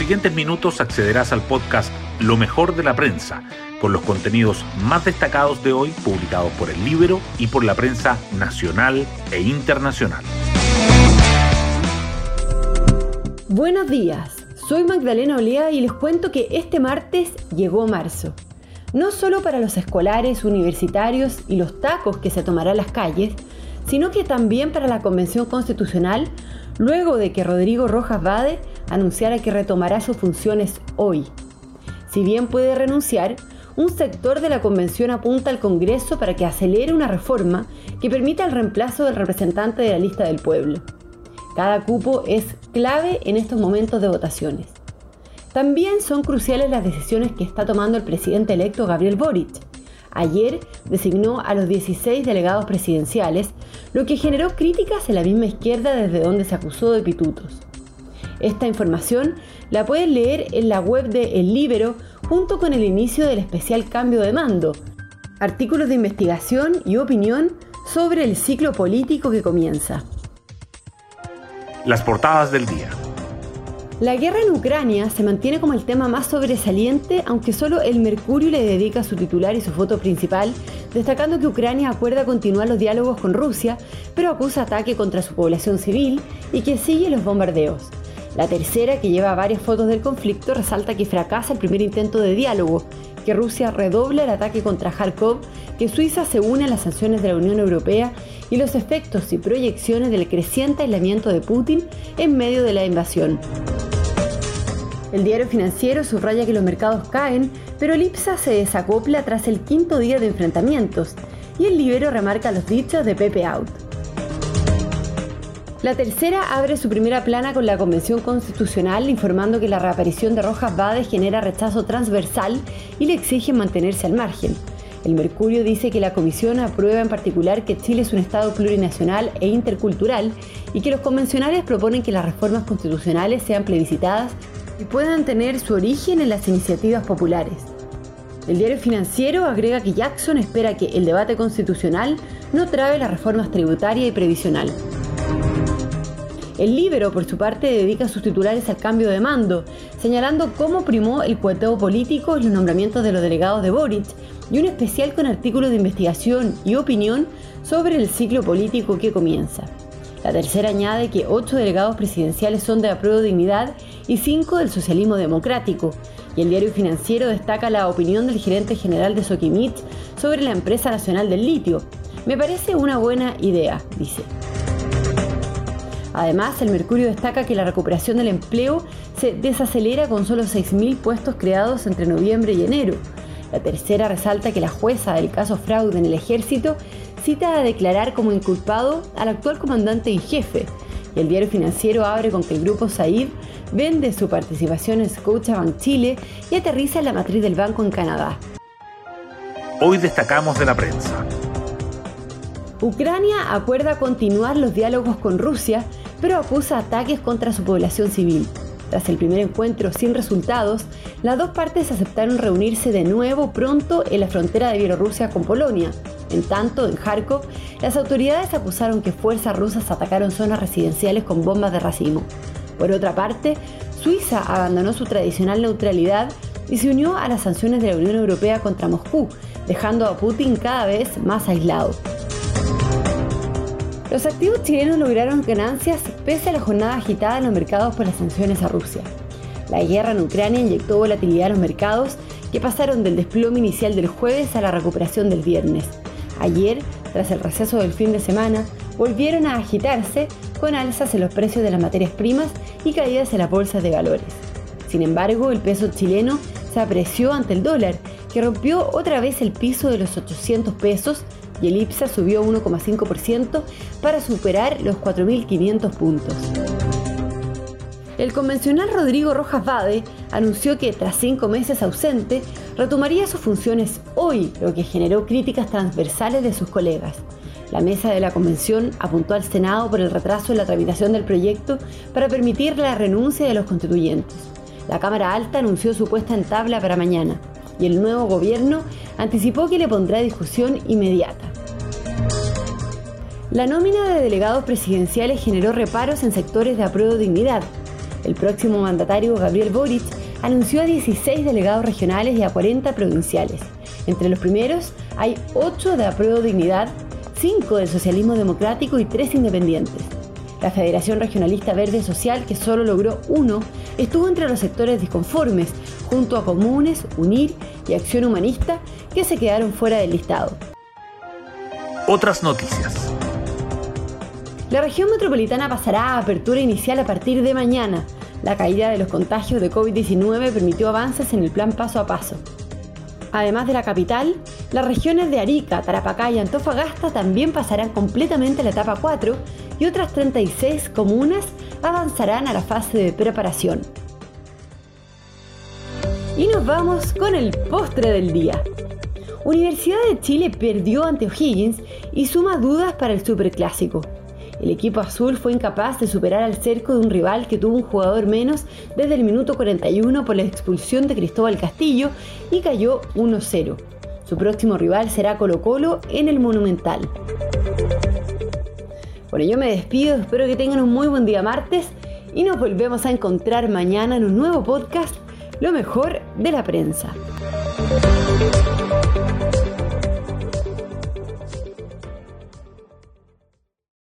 siguientes minutos accederás al podcast Lo mejor de la prensa, con los contenidos más destacados de hoy publicados por el libro y por la prensa nacional e internacional. Buenos días, soy Magdalena Olea y les cuento que este martes llegó marzo. No solo para los escolares, universitarios y los tacos que se tomarán las calles, sino que también para la Convención Constitucional, luego de que Rodrigo Rojas Vade anunciara que retomará sus funciones hoy. Si bien puede renunciar, un sector de la convención apunta al Congreso para que acelere una reforma que permita el reemplazo del representante de la lista del pueblo. Cada cupo es clave en estos momentos de votaciones. También son cruciales las decisiones que está tomando el presidente electo Gabriel Boric. Ayer designó a los 16 delegados presidenciales, lo que generó críticas en la misma izquierda desde donde se acusó de pitutos. Esta información la pueden leer en la web de El Libero junto con el inicio del especial cambio de mando, artículos de investigación y opinión sobre el ciclo político que comienza. Las portadas del día. La guerra en Ucrania se mantiene como el tema más sobresaliente, aunque solo el Mercurio le dedica su titular y su foto principal, destacando que Ucrania acuerda continuar los diálogos con Rusia, pero acusa ataque contra su población civil y que sigue los bombardeos. La tercera, que lleva varias fotos del conflicto, resalta que fracasa el primer intento de diálogo, que Rusia redobla el ataque contra Kharkov, que Suiza se une a las sanciones de la Unión Europea y los efectos y proyecciones del creciente aislamiento de Putin en medio de la invasión. El diario financiero subraya que los mercados caen, pero el IPSA se desacopla tras el quinto día de enfrentamientos, y el Libero remarca los dichos de Pepe Out. La tercera abre su primera plana con la Convención Constitucional informando que la reaparición de Rojas Bade genera rechazo transversal y le exigen mantenerse al margen. El Mercurio dice que la Comisión aprueba en particular que Chile es un Estado plurinacional e intercultural y que los convencionales proponen que las reformas constitucionales sean plebiscitadas y puedan tener su origen en las iniciativas populares. El diario financiero agrega que Jackson espera que el debate constitucional no trabe las reformas tributaria y previsional. El Libero, por su parte, dedica sus titulares al cambio de mando, señalando cómo primó el cueteo político en los nombramientos de los delegados de Boric y un especial con artículos de investigación y opinión sobre el ciclo político que comienza. La tercera añade que ocho delegados presidenciales son de apruebo dignidad y cinco del socialismo democrático. Y el diario financiero destaca la opinión del gerente general de Sokimich sobre la empresa nacional del litio. Me parece una buena idea, dice. Además, el Mercurio destaca que la recuperación del empleo se desacelera con solo 6.000 puestos creados entre noviembre y enero. La tercera resalta que la jueza del caso fraude en el ejército cita a declarar como inculpado al actual comandante y jefe. Y el diario financiero abre con que el grupo Said vende su participación en Scotiabank Chile y aterriza en la matriz del banco en Canadá. Hoy destacamos de la prensa. Ucrania acuerda continuar los diálogos con Rusia, pero acusa ataques contra su población civil. Tras el primer encuentro sin resultados, las dos partes aceptaron reunirse de nuevo pronto en la frontera de Bielorrusia con Polonia. En tanto, en Kharkov, las autoridades acusaron que fuerzas rusas atacaron zonas residenciales con bombas de racimo. Por otra parte, Suiza abandonó su tradicional neutralidad y se unió a las sanciones de la Unión Europea contra Moscú, dejando a Putin cada vez más aislado. Los activos chilenos lograron ganancias pese a la jornada agitada en los mercados por las sanciones a Rusia. La guerra en Ucrania inyectó volatilidad a los mercados que pasaron del desplome inicial del jueves a la recuperación del viernes. Ayer, tras el receso del fin de semana, volvieron a agitarse con alzas en los precios de las materias primas y caídas en las bolsas de valores. Sin embargo, el peso chileno se apreció ante el dólar, que rompió otra vez el piso de los 800 pesos y el IPSA subió 1,5% para superar los 4.500 puntos. El convencional Rodrigo Rojas Vade anunció que tras cinco meses ausente retomaría sus funciones hoy, lo que generó críticas transversales de sus colegas. La mesa de la convención apuntó al Senado por el retraso en la tramitación del proyecto para permitir la renuncia de los constituyentes. La Cámara Alta anunció su puesta en tabla para mañana y el nuevo gobierno anticipó que le pondrá discusión inmediata. La nómina de delegados presidenciales generó reparos en sectores de apruebo dignidad. El próximo mandatario, Gabriel Boric, anunció a 16 delegados regionales y a 40 provinciales. Entre los primeros hay 8 de Apruebo Dignidad, 5 del Socialismo Democrático y 3 independientes. La Federación Regionalista Verde Social, que solo logró uno, estuvo entre los sectores disconformes, junto a Comunes, UNIR y Acción Humanista, que se quedaron fuera del listado. Otras noticias. La región metropolitana pasará a apertura inicial a partir de mañana. La caída de los contagios de COVID-19 permitió avances en el plan paso a paso. Además de la capital, las regiones de Arica, Tarapacá y Antofagasta también pasarán completamente a la etapa 4 y otras 36 comunas avanzarán a la fase de preparación. Y nos vamos con el postre del día. Universidad de Chile perdió ante O'Higgins y suma dudas para el Superclásico. El equipo azul fue incapaz de superar al cerco de un rival que tuvo un jugador menos desde el minuto 41 por la expulsión de Cristóbal Castillo y cayó 1-0. Su próximo rival será Colo Colo en el Monumental. Bueno, yo me despido, espero que tengan un muy buen día martes y nos volvemos a encontrar mañana en un nuevo podcast, Lo mejor de la prensa.